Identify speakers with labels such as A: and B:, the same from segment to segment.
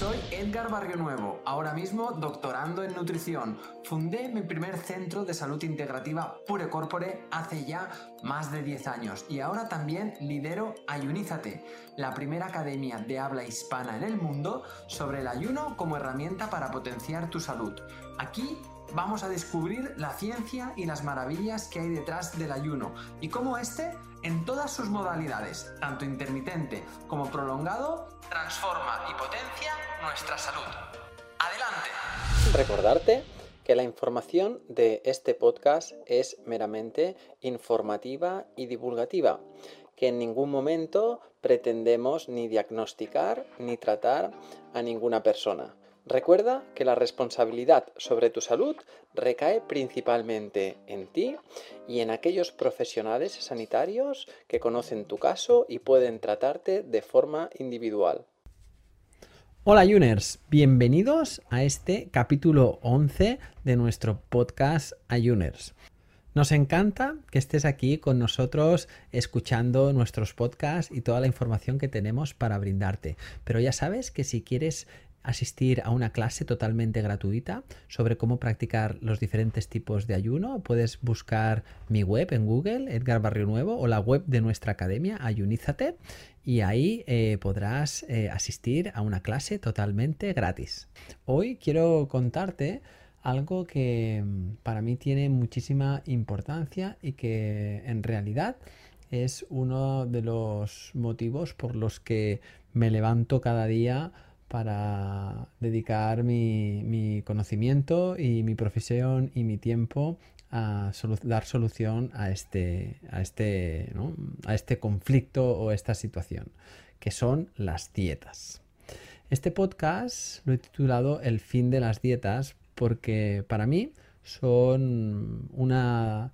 A: Soy Edgar Barrio Nuevo, ahora mismo doctorando en nutrición. Fundé mi primer centro de salud integrativa Pure Corpore hace ya más de 10 años y ahora también lidero Ayunízate, la primera academia de habla hispana en el mundo sobre el ayuno como herramienta para potenciar tu salud. Aquí vamos a descubrir la ciencia y las maravillas que hay detrás del ayuno y cómo este, en todas sus modalidades, tanto intermitente como prolongado, transforma y potencia nuestra salud. Adelante.
B: Recordarte que la información de este podcast es meramente informativa y divulgativa, que en ningún momento pretendemos ni diagnosticar ni tratar a ninguna persona. Recuerda que la responsabilidad sobre tu salud recae principalmente en ti y en aquellos profesionales sanitarios que conocen tu caso y pueden tratarte de forma individual.
C: Hola Juners, bienvenidos a este capítulo 11 de nuestro podcast Ayuners. Nos encanta que estés aquí con nosotros escuchando nuestros podcasts y toda la información que tenemos para brindarte. Pero ya sabes que si quieres asistir a una clase totalmente gratuita sobre cómo practicar los diferentes tipos de ayuno. Puedes buscar mi web en Google, Edgar Barrio Nuevo, o la web de nuestra academia, Ayunízate, y ahí eh, podrás eh, asistir a una clase totalmente gratis. Hoy quiero contarte algo que mm, para mí tiene muchísima importancia y que en realidad es uno de los motivos por los que me levanto cada día para dedicar mi, conocimiento y mi profesión y mi tiempo a dar solución a este, a, este, a este conflicto o esta situación, que son las dietas. Este podcast lo he titulado El fin de las dietas porque para mí son una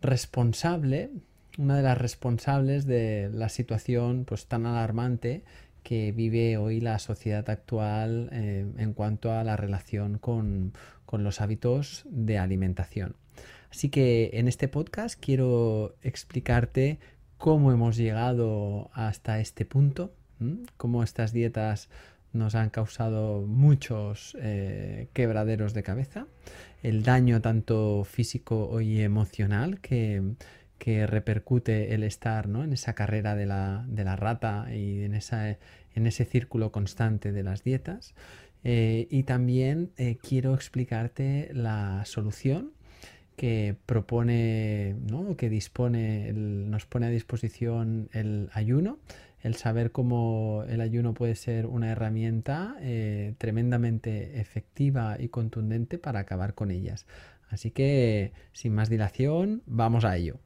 C: responsable, una de las responsables de la situación pues tan alarmante que vive hoy la sociedad actual eh, en cuanto a la relación con, los hábitos de alimentación. Así que en este podcast quiero explicarte cómo hemos llegado hasta este punto, cómo estas dietas nos han causado muchos eh, quebraderos de cabeza, el daño tanto físico y emocional que, que repercute el estar ¿no? en esa carrera de la, de la rata y en, esa, en, ese círculo constante de las dietas. Eh, y también eh, quiero explicarte la solución que propone, ¿no? que dispone, nos pone a disposición el ayuno, el saber cómo el ayuno puede ser una herramienta eh, tremendamente efectiva y contundente para acabar con ellas. Así que, sin más dilación, vamos a ello.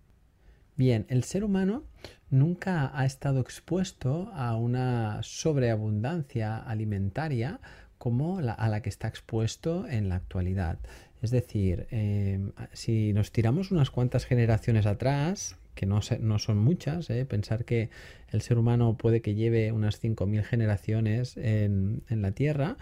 C: Bien, el ser humano nunca ha estado expuesto a una sobreabundancia alimentaria como a la que está expuesto en la actualidad. Es decir, em, si nos tiramos unas cuantas generaciones atrás, que no, son muchas, ¿eh? pensar que el ser humano puede que lleve unas 5.000 generaciones en, en la Tierra,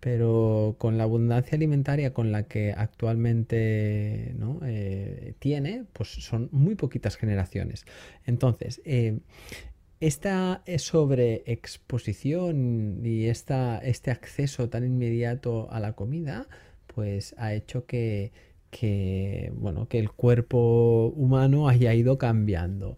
C: pero con la abundancia alimentaria con la que actualmente eh, tiene, pues son muy poquitas generaciones. Entonces, eh, esta sobreexposición y esta, este acceso tan inmediato a la comida, pues ha hecho que, bueno, que el cuerpo humano haya ido cambiando.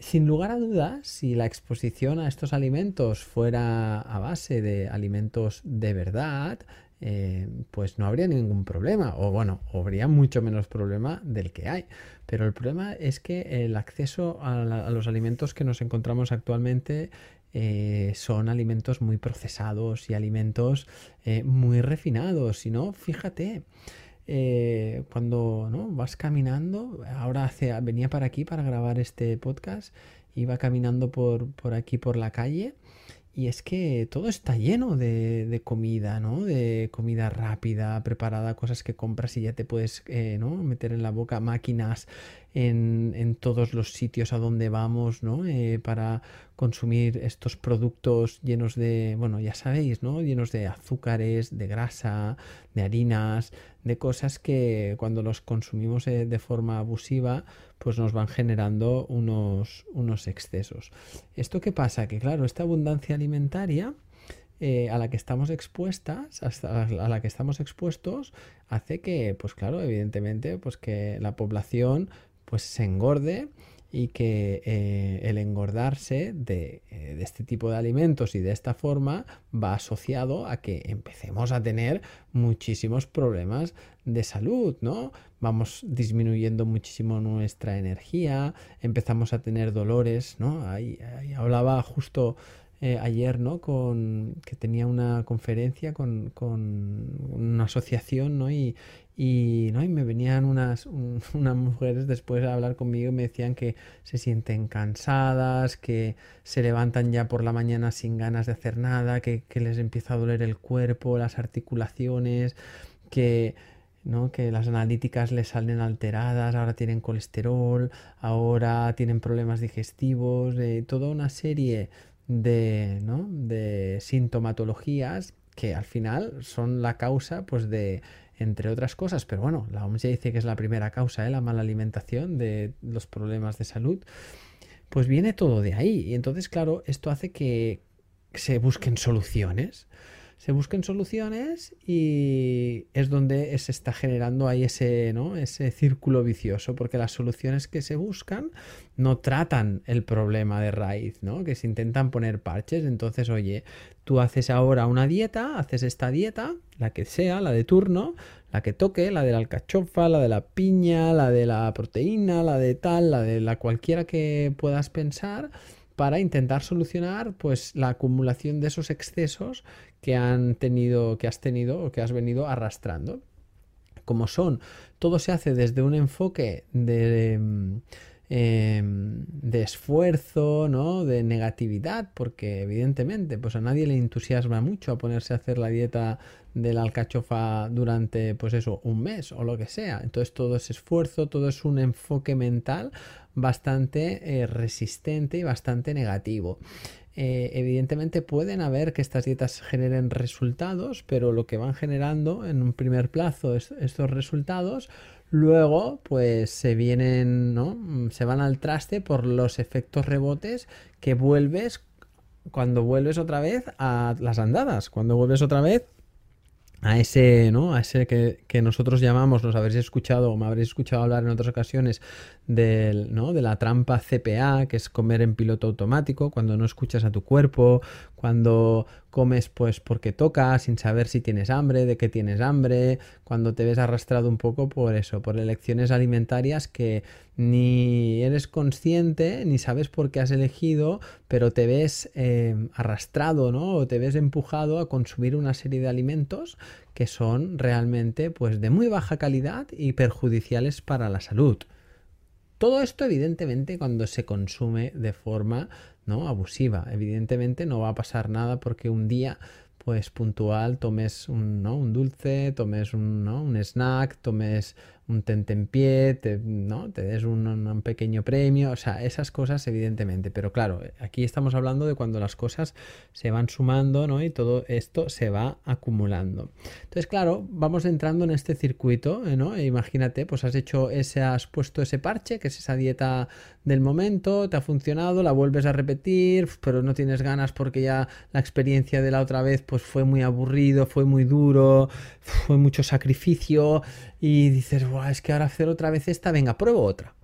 C: Sin lugar a dudas, si la exposición a estos alimentos fuera a base de alimentos de verdad, eh, pues no habría ningún problema, o bueno, habría mucho menos problema del que hay. Pero el problema es que el acceso a, los alimentos que nos encontramos actualmente eh, son alimentos muy procesados y alimentos eh, muy refinados. Si no, fíjate. Eh, cuando ¿no? vas caminando, ahora hace, venía para aquí para grabar este podcast, iba caminando por, por aquí por la calle y es que todo está lleno de, de, comida, ¿no? De comida rápida, preparada, cosas que compras y ya te puedes eh, ¿no? meter en la boca, máquinas en, todos los sitios a donde vamos, ¿no? Eh, para consumir estos productos llenos de, bueno, ya sabéis, ¿no? Llenos de azúcares, de grasa, de harinas, de cosas que cuando los consumimos eh, de forma abusiva, pues nos van generando unos, unos excesos. ¿Esto qué pasa? Que claro, esta abundancia alimentaria eh, a la que estamos expuestas, a la que estamos expuestos, hace que, pues claro, evidentemente, pues que la población pues se engorde y que eh, el engordarse de, eh, de, este tipo de alimentos y de esta forma va asociado a que empecemos a tener muchísimos problemas de salud, ¿no? Vamos disminuyendo muchísimo nuestra energía, empezamos a tener dolores, ¿no? Ahí, ahí hablaba justo eh, ayer, ¿no? Con, que tenía una conferencia con, con una asociación, ¿no? Y, y, ¿no? y me venían unas, unas mujeres después a hablar conmigo y me decían que se sienten cansadas, que se levantan ya por la mañana sin ganas de hacer nada, que, que les empieza a doler el cuerpo, las articulaciones, que, ¿no? que las analíticas les salen alteradas, ahora tienen colesterol, ahora tienen problemas digestivos, eh, toda una serie de, ¿no? de sintomatologías que al final son la causa pues de entre otras cosas, pero bueno, la OMS ya dice que es la primera causa, ¿eh? la mala alimentación de los problemas de salud, pues viene todo de ahí. Y entonces, claro, esto hace que se busquen soluciones se busquen soluciones y es donde se está generando ahí ese, ¿no? ese círculo vicioso, porque las soluciones que se buscan no tratan el problema de raíz, ¿no? que se intentan poner parches. Entonces, oye, tú haces ahora una dieta, haces esta dieta, la que sea, la de turno, la que toque, la de la alcachofa, la de la piña, la de la proteína, la de tal, la de la cualquiera que puedas pensar para intentar solucionar pues la acumulación de esos excesos que han tenido que has tenido o que has venido arrastrando. Como son todo se hace desde un enfoque de em, de esfuerzo, ¿no? De negatividad, porque evidentemente, pues a nadie le entusiasma mucho a ponerse a hacer la dieta de la alcachofa durante, pues eso, un mes o lo que sea. Entonces todo es esfuerzo, todo es un enfoque mental bastante eh, resistente y bastante negativo. Eh, evidentemente pueden haber que estas dietas generen resultados, pero lo que van generando en un primer plazo estos resultados, luego pues se vienen, ¿no? Se van al traste por los efectos rebotes que vuelves cuando vuelves otra vez a las andadas, cuando vuelves otra vez a ese, ¿no? A ese que, que, nosotros llamamos, nos habréis escuchado o me habréis escuchado hablar en otras ocasiones del, ¿no? de la trampa CPA, que es comer en piloto automático, cuando no escuchas a tu cuerpo, cuando comes pues porque toca, sin saber si tienes hambre, de qué tienes hambre, cuando te ves arrastrado un poco por eso, por elecciones alimentarias que ni eres consciente, ni sabes por qué has elegido, pero te ves eh, arrastrado, ¿no? O te ves empujado a consumir una serie de alimentos que son realmente pues de muy baja calidad y perjudiciales para la salud. Todo esto, evidentemente, cuando se consume de forma ¿no? abusiva. Evidentemente no va a pasar nada porque un día pues puntual tomes un, ¿no? un dulce, tomes un, ¿no? un snack, tomes un tentempié, te, ¿no? te des un, un, pequeño premio, o sea, esas cosas evidentemente, pero claro, aquí estamos hablando de cuando las cosas se van sumando ¿no? y todo esto se va acumulando. Entonces, claro, vamos entrando en este circuito. ¿no? E imagínate, pues has hecho ese, has puesto ese parche, que es esa dieta del momento, te ha funcionado, la vuelves a repetir, pero no tienes ganas porque ya la experiencia de la otra vez pues fue muy aburrido, fue muy duro, fue mucho sacrificio y dices, es que ahora hacer otra vez esta, venga, pruebo otra.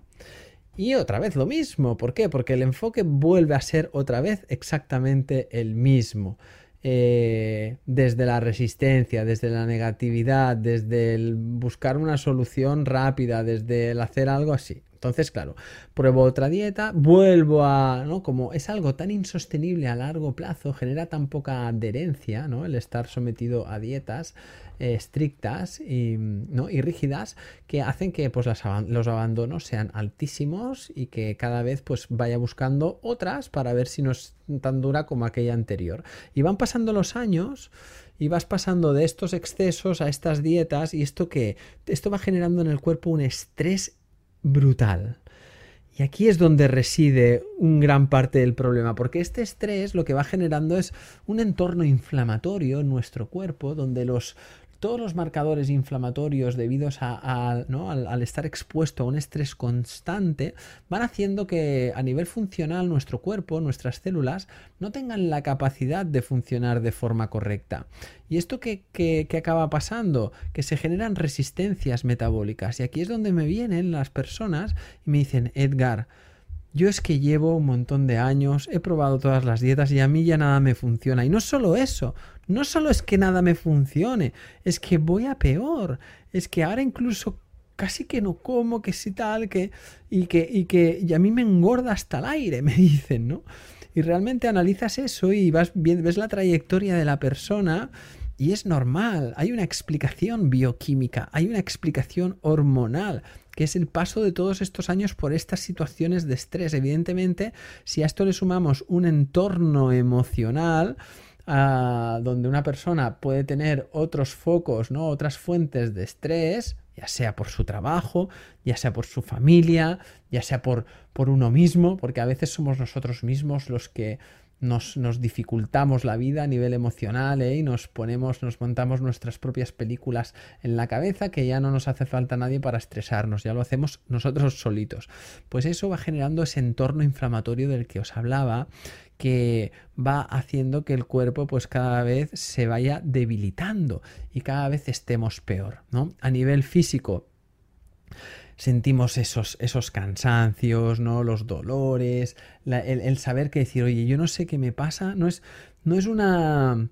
C: Y otra vez lo mismo, ¿por qué? Porque el enfoque vuelve a ser otra vez exactamente el mismo. Eh, desde la resistencia, desde la negatividad, desde el buscar una solución rápida, desde el hacer algo así. Entonces, claro, pruebo otra dieta, vuelvo a, ¿no? Como es algo tan insostenible a largo plazo, genera tan poca adherencia, ¿no? El estar sometido a dietas estrictas y, ¿no? y rígidas que hacen que pues, los abandonos sean altísimos y que cada vez pues vaya buscando otras para ver si no es tan dura como aquella anterior. Y van pasando los años y vas pasando de estos excesos a estas dietas y esto que esto va generando en el cuerpo un estrés brutal. Y aquí es donde reside un gran parte del problema, porque este estrés lo que va generando es un entorno inflamatorio en nuestro cuerpo, donde los, todos los marcadores inflamatorios debidos a, al, estar expuesto a un estrés constante van haciendo que a nivel funcional nuestro cuerpo, nuestras células, no tengan la capacidad de funcionar de forma correcta. ¿Y esto qué, acaba pasando? Que se generan resistencias metabólicas. Y aquí es donde me vienen las personas y me dicen, Edgar, yo es que llevo un montón de años, he probado todas las dietas y a mí ya nada me funciona. Y no solo eso, no solo es que nada me funcione, es que voy a peor. Es que ahora incluso casi que no como, que sí tal, que y que y que y a mí me engorda hasta el aire, me dicen, ¿no? Y realmente analizas eso y vas ves la trayectoria de la persona y es normal, hay una explicación bioquímica, hay una explicación hormonal, que es el paso de todos estos años por estas situaciones de estrés. Evidentemente, si a esto le sumamos un entorno emocional, ah, donde una persona puede tener otros focos, ¿no? otras fuentes de estrés, ya sea por su trabajo, ya sea por su familia, ya sea por, por uno mismo, porque a veces somos nosotros mismos los que nos, nos, dificultamos la vida a nivel emocional ¿eh? y nos ponemos, nos montamos nuestras propias películas en la cabeza que ya no nos hace falta nadie para estresarnos, ya lo hacemos nosotros solitos. Pues eso va generando ese entorno inflamatorio del que os hablaba que va haciendo que el cuerpo pues cada vez se vaya debilitando y cada vez estemos peor, ¿no? A nivel físico sentimos esos, esos cansancios, ¿no? Los dolores, el, saber que decir, oye, yo no sé qué me pasa, no es, no es una.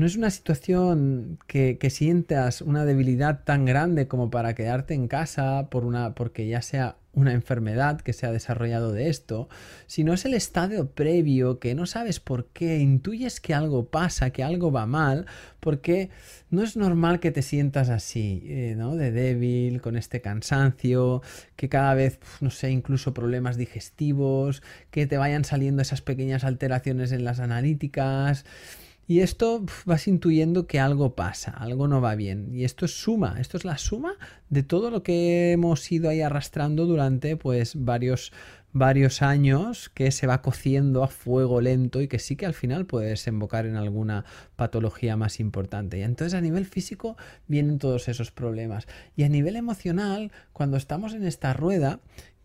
C: No es una situación que, sientas una debilidad tan grande como para quedarte en casa por una, porque ya sea una enfermedad que se ha desarrollado de esto, sino es el estado previo que no sabes por qué, intuyes que algo pasa, que algo va mal, porque no es normal que te sientas así, eh, ¿no? De débil, con este cansancio, que cada vez, no sé, incluso problemas digestivos, que te vayan saliendo esas pequeñas alteraciones en las analíticas. Y esto vas intuyendo que algo pasa, algo no va bien. Y esto es suma, esto es la suma de todo lo que hemos ido ahí arrastrando durante pues varios varios años que se va cociendo a fuego lento y que sí que al final puede desembocar en alguna patología más importante. Y entonces a nivel físico vienen todos esos problemas. Y a nivel emocional, cuando estamos en esta rueda,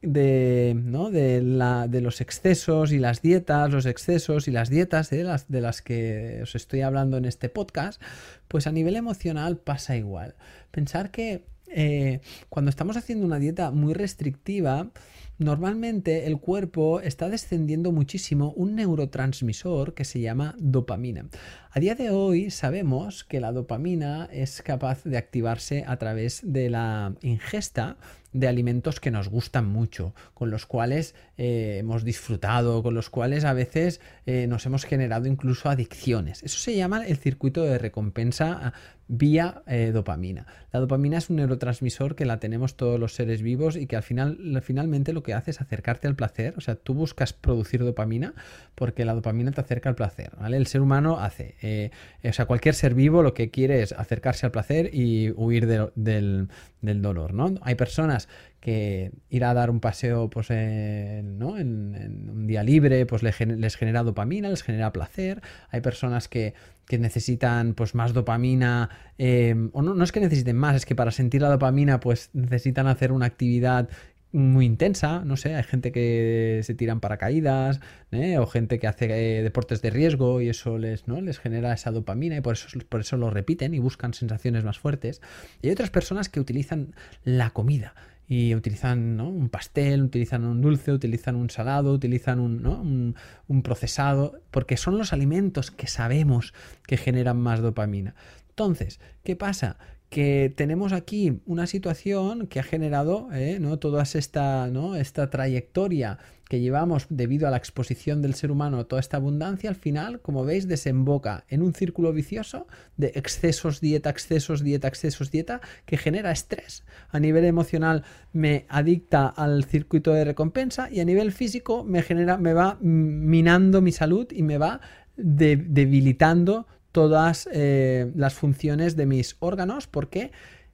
C: de, ¿no? de, la, de, los excesos y las dietas, los excesos y las dietas de las, de las que os estoy hablando en este podcast, pues a nivel emocional pasa igual. Pensar que eh, cuando estamos haciendo una dieta muy restrictiva, normalmente el cuerpo está descendiendo muchísimo un neurotransmisor que se llama dopamina. A día de hoy sabemos que la dopamina es capaz de activarse a través de la ingesta de alimentos que nos gustan mucho, con los cuales eh, hemos disfrutado, con los cuales a veces eh, nos hemos generado incluso adicciones. Eso se llama el circuito de recompensa vía eh, dopamina. La dopamina es un neurotransmisor que la tenemos todos los seres vivos y que al final, finalmente lo que hace es acercarte al placer. O sea, tú buscas producir dopamina porque la dopamina te acerca al placer. ¿vale? El ser humano hace, o sea, cualquier ser vivo lo que quiere es acercarse al placer y huir del, del dolor, ¿no? Hay personas que ir a dar un paseo pues, en, ¿no? en, un día libre pues les genera dopamina, les genera placer. Hay personas que, que necesitan pues, más dopamina, em, o no, no es que necesiten más, es que para sentir la dopamina pues necesitan hacer una actividad muy intensa, no sé, hay gente que se tiran paracaídas, ¿eh? o gente que hace eh, deportes de riesgo y eso les, ¿no? les genera esa dopamina y por eso, por eso lo repiten y buscan sensaciones más fuertes. Y hay otras personas que utilizan la comida y utilizan un pastel, utilizan un dulce, utilizan un salado, utilizan un, un, procesado, porque son los alimentos que sabemos que generan más dopamina. Entonces, ¿qué pasa? Que tenemos aquí una situación que ha generado eh, ¿no? toda esta, ¿no? esta trayectoria que llevamos debido a la exposición del ser humano toda esta abundancia, al final, como veis, desemboca en un círculo vicioso de excesos, dieta, excesos, dieta, excesos, dieta, que genera estrés. A nivel emocional me adicta al circuito de recompensa y a nivel físico me genera, me va minando mi salud y me va debilitando todas eh, las funciones de mis órganos porque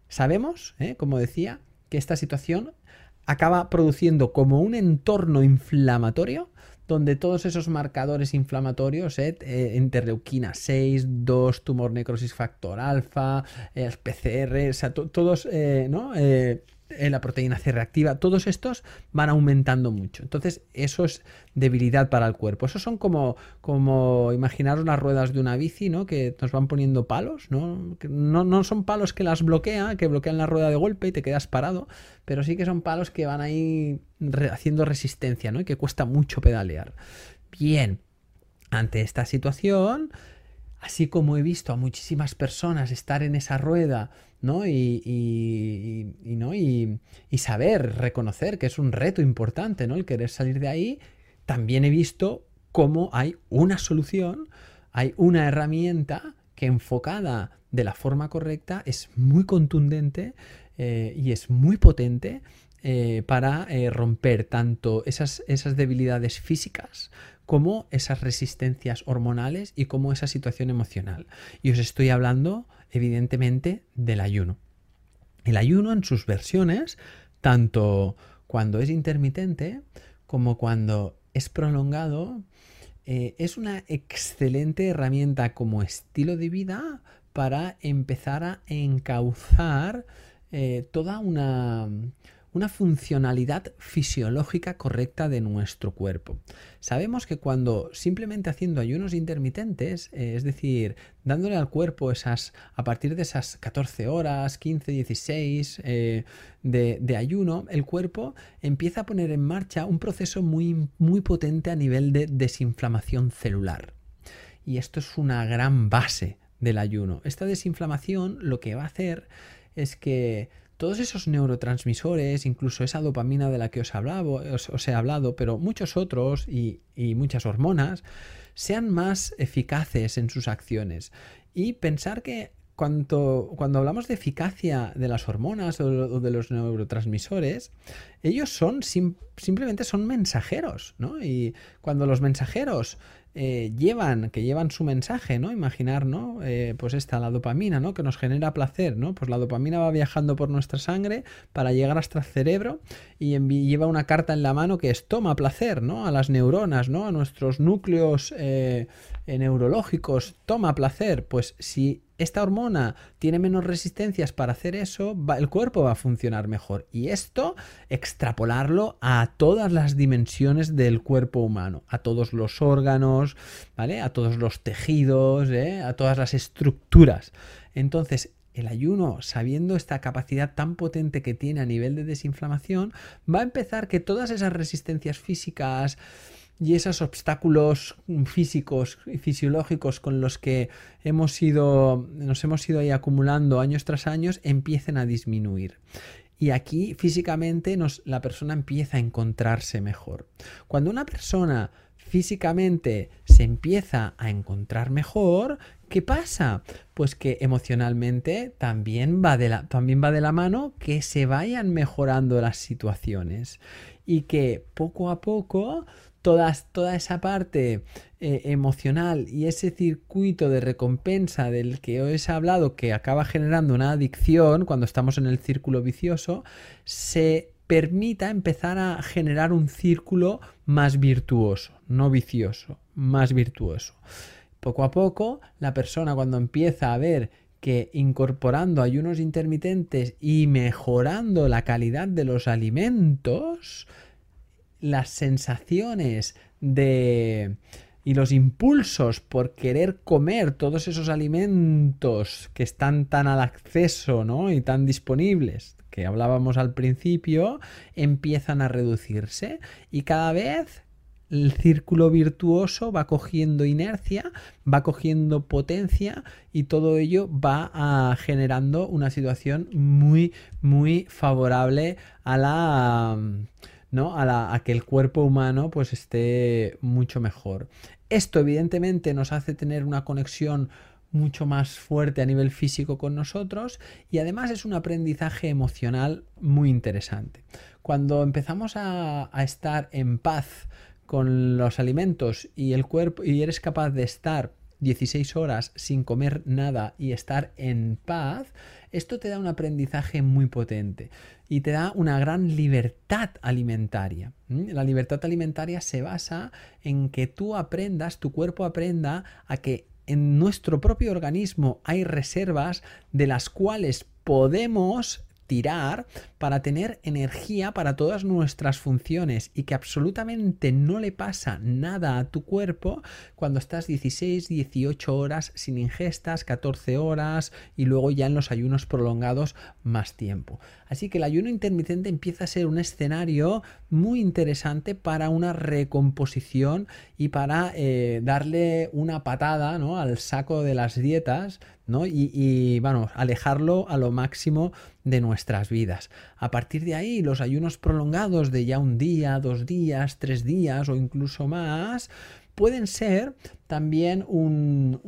C: sabemos, eh, como decía, que esta situación acaba produciendo como un entorno inflamatorio donde todos esos marcadores inflamatorios, eh, eh interleuquina 6, 2, tumor necrosis factor alfa, eh, PCR, o sea, todos, eh, ¿no? La proteína C reactiva, todos estos van aumentando mucho. Entonces, eso es debilidad para el cuerpo. Esos son como, como imaginaros las ruedas de una bici, ¿no? Que nos van poniendo palos, ¿no? ¿no? No son palos que las bloquean, que bloquean la rueda de golpe y te quedas parado, pero sí que son palos que van ahí haciendo resistencia, ¿no? Y que cuesta mucho pedalear. Bien, ante esta situación, así como he visto a muchísimas personas estar en esa rueda, ¿no? Y, ¿no? y, saber, reconocer que es un reto importante, ¿no? El querer salir de ahí, también he visto cómo hay una solución, hay una herramienta que enfocada de la forma correcta es muy contundente eh, y es muy potente eh, para eh, romper tanto esas, esas debilidades físicas como esas resistencias hormonales y como esa situación emocional. Y os estoy hablando, evidentemente, del ayuno. El ayuno en sus versiones, tanto cuando es intermitente como cuando es prolongado, eh, es una excelente herramienta como estilo de vida para empezar a encauzar eh, toda una, una funcionalidad fisiológica correcta de nuestro cuerpo. Sabemos que cuando simplemente haciendo ayunos intermitentes, eh, es decir, dándole al cuerpo esas, a partir de esas 14 horas, 15, 16 eh, de, ayuno, el cuerpo empieza a poner en marcha un proceso muy, muy potente a nivel de desinflamación celular. Y esto es una gran base del ayuno. Esta desinflamación lo que va a hacer es que todos esos neurotransmisores, incluso esa dopamina de la que os, hablaba, os, he hablado, pero muchos otros y, muchas hormonas, sean más eficaces en sus acciones. Y pensar que cuando, cuando, hablamos de eficacia de las hormonas o, de los neurotransmisores, ellos son simplemente son mensajeros, ¿no? Y cuando los mensajeros eh, llevan, que llevan su mensaje, ¿no? Imaginar, ¿no? Eh, pues esta, la dopamina, ¿no? Que nos genera placer, ¿no? Pues la dopamina va viajando por nuestra sangre para llegar hasta el cerebro y lleva una carta en la mano que es toma placer, ¿no? A las neuronas, ¿no? A nuestros núcleos eh, neurológicos, toma placer. Pues si esta hormona tiene menos resistencias para hacer eso, el cuerpo va a funcionar mejor. Y esto, extrapolarlo a todas las dimensiones del cuerpo humano, a todos los órganos, ¿vale? A todos los tejidos, ¿eh? a todas las estructuras. Entonces, el ayuno, sabiendo esta capacidad tan potente que tiene a nivel de desinflamación, va a empezar que todas esas resistencias físicas, y esos obstáculos físicos y fisiológicos con los que hemos nos hemos ido ahí acumulando años tras años empiecen a disminuir. Y aquí físicamente nos, la persona empieza a encontrarse mejor. Cuando una persona físicamente se empieza a encontrar mejor, ¿qué pasa? Pues que emocionalmente también va de la, también va de la mano que se vayan mejorando las situaciones y que poco a poco toda esa parte eh, emocional y ese circuito de recompensa del que os he hablado que acaba generando una adicción cuando estamos en el círculo vicioso, se permita empezar a generar un círculo más virtuoso, no vicioso, más virtuoso. Poco a poco, la persona cuando empieza a ver que incorporando ayunos intermitentes y mejorando la calidad de los alimentos, las sensaciones de y los impulsos por querer comer todos esos alimentos que están tan al acceso ¿no? y tan disponibles que hablábamos al principio empiezan a reducirse y cada vez el círculo virtuoso va cogiendo inercia, va cogiendo potencia y todo ello va a, generando una situación muy muy favorable a la ¿no? A, que el cuerpo humano pues esté mucho mejor. Esto evidentemente nos hace tener una conexión mucho más fuerte a nivel físico con nosotros y además es un aprendizaje emocional muy interesante. Cuando empezamos a, a estar en paz con los alimentos y el cuerpo y eres capaz de estar 16 horas sin comer nada y estar en paz, esto te da un aprendizaje muy potente y te da una gran libertad alimentaria. La libertad alimentaria se basa en que tú aprendas, tu cuerpo aprenda a que en nuestro propio organismo hay reservas de las cuales podemos tirar para tener energía para todas nuestras funciones y que absolutamente no le pasa nada a tu cuerpo cuando estás 16, 18 horas sin ingestas, 14 horas y luego ya en los ayunos prolongados más tiempo. Así que el ayuno intermitente empieza a ser un escenario muy interesante para una recomposición y para eh, darle una patada ¿no? al saco de las dietas ¿no? y, y alejarlo a lo máximo de nuestras vidas. A partir de ahí, los ayunos prolongados de ya un día, dos días, tres días o incluso más, pueden ser también un,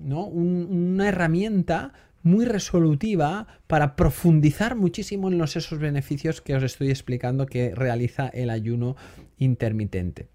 C: una herramienta muy resolutiva para profundizar muchísimo en los esos beneficios que os estoy explicando que realiza el ayuno intermitente.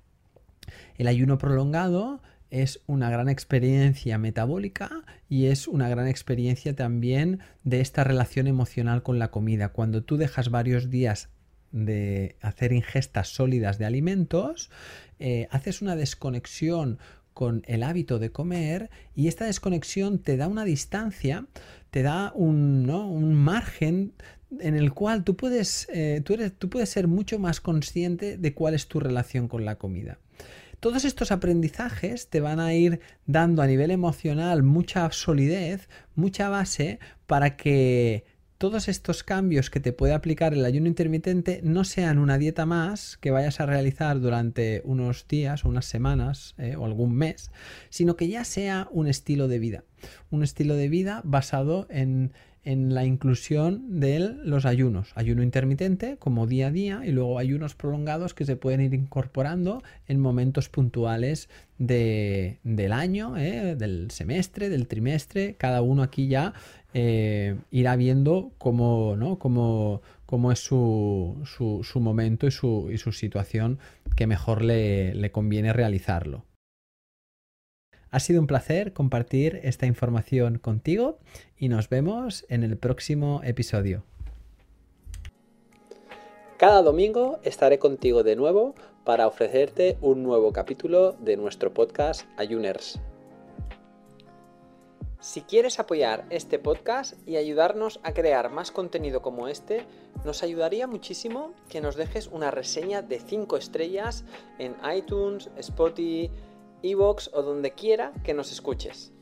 C: El ayuno prolongado es una gran experiencia metabólica y es una gran experiencia también de esta relación emocional con la comida. Cuando tú dejas varios días de hacer ingestas sólidas de alimentos, eh, haces una desconexión con el hábito de comer y esta desconexión te da una distancia, te da un, un margen en el cual tú puedes, eh, tú, eres, tú puedes ser mucho más consciente de cuál es tu relación con la comida. Todos estos aprendizajes te van a ir dando a nivel emocional mucha solidez, mucha base para que todos estos cambios que te puede aplicar el ayuno intermitente no sean una dieta más que vayas a realizar durante unos días o unas semanas eh, o algún mes, sino que ya sea un estilo de vida. Un estilo de vida basado en, en la inclusión de los ayunos. Ayuno intermitente como día a día y luego ayunos prolongados que se pueden ir incorporando en momentos puntuales de, del año, ¿eh? del semestre, del trimestre. Cada uno aquí ya eh, irá viendo cómo, ¿no? cómo, cómo es su, su, su momento y su, y su, situación que mejor le, le conviene realizarlo. Ha sido un placer compartir esta información contigo y nos vemos en el próximo episodio.
B: Cada domingo estaré contigo de nuevo para ofrecerte un nuevo capítulo de nuestro podcast Ayuners. Si quieres apoyar este podcast y ayudarnos a crear más contenido como este, nos ayudaría muchísimo que nos dejes una reseña de 5 estrellas en iTunes, Spotify, Evox o donde quiera que nos escuches.